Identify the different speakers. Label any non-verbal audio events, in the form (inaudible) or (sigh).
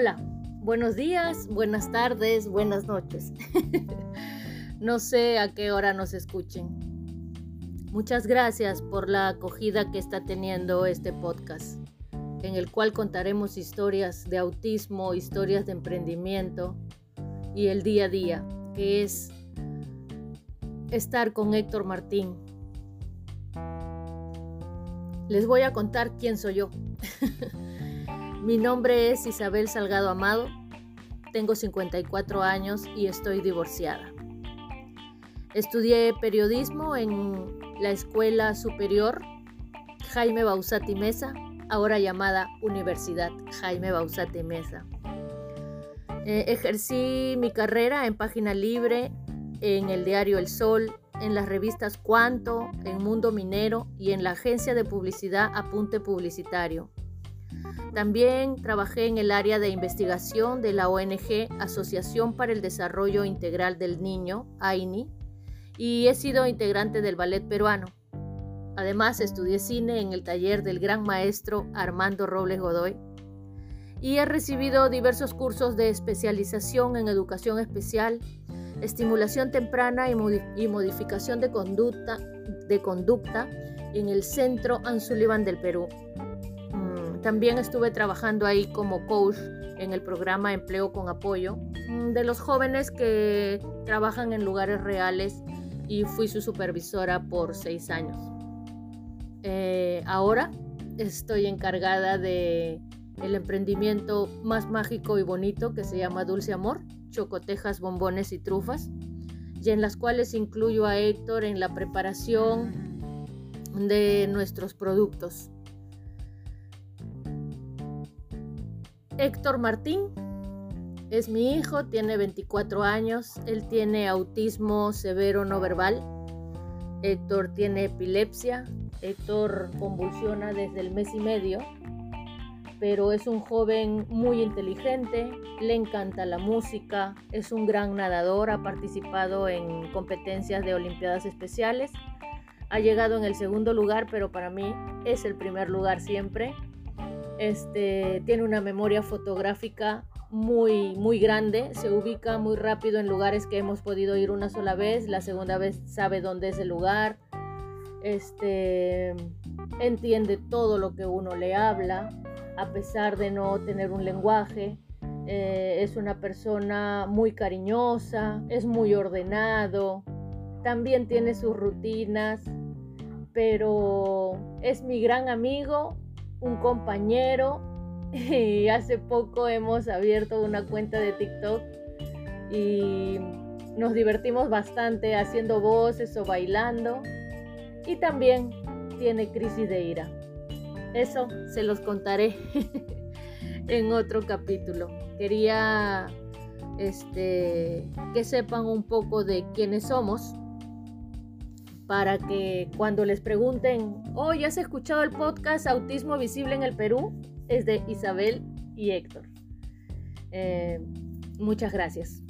Speaker 1: Hola, buenos días, buenas tardes, buenas noches. (laughs) no sé a qué hora nos escuchen. Muchas gracias por la acogida que está teniendo este podcast, en el cual contaremos historias de autismo, historias de emprendimiento y el día a día, que es estar con Héctor Martín. Les voy a contar quién soy yo. (laughs) Mi nombre es Isabel Salgado Amado, tengo 54 años y estoy divorciada. Estudié periodismo en la Escuela Superior Jaime Bausati Mesa, ahora llamada Universidad Jaime Bausati Mesa. Eh, ejercí mi carrera en página libre, en el diario El Sol, en las revistas Cuanto, en Mundo Minero y en la agencia de publicidad Apunte Publicitario. También trabajé en el área de investigación de la ONG Asociación para el Desarrollo Integral del Niño, AINI, y he sido integrante del ballet peruano. Además, estudié cine en el taller del gran maestro Armando Robles Godoy y he recibido diversos cursos de especialización en educación especial, estimulación temprana y, modificación de conducta, de conducta en el Centro Ansullivan del Perú. También estuve trabajando ahí como coach en el programa Empleo con Apoyo mm, de los jóvenes que trabajan en lugares reales y fui su supervisora por seis años. Eh, ahora estoy encargada de el emprendimiento más mágico y bonito que se llama Dulce Amor, chocotejas, bombones y trufas, y en las cuales incluyo a Héctor en la preparación de nuestros productos. Héctor Martín es mi hijo, tiene 24 años, él tiene autismo severo no verbal. Héctor tiene epilepsia, Héctor convulsiona desde el mes y medio, pero es un joven muy inteligente, le encanta la música, es un gran nadador, ha participado en competencias de Olimpiadas Especiales, ha llegado en el segundo lugar, pero para mí es el primer lugar siempre. Este, tiene una memoria fotográfica muy, muy grande, se ubica muy rápido en lugares que hemos podido ir una sola vez, la segunda vez sabe dónde es el lugar, este, entiende todo lo que uno le habla, a pesar de no tener un lenguaje, eh, es una persona muy cariñosa, es muy ordenado, también tiene sus rutinas, pero es mi gran amigo un compañero y hace poco hemos abierto una cuenta de TikTok y nos divertimos bastante haciendo voces o bailando y también tiene crisis de ira. Eso se los contaré (laughs) en otro capítulo. Quería este, que sepan un poco de quiénes somos para que cuando les pregunten, oh, ¿ya has escuchado el podcast Autismo Visible en el Perú? Es de Isabel y Héctor. Eh, muchas gracias.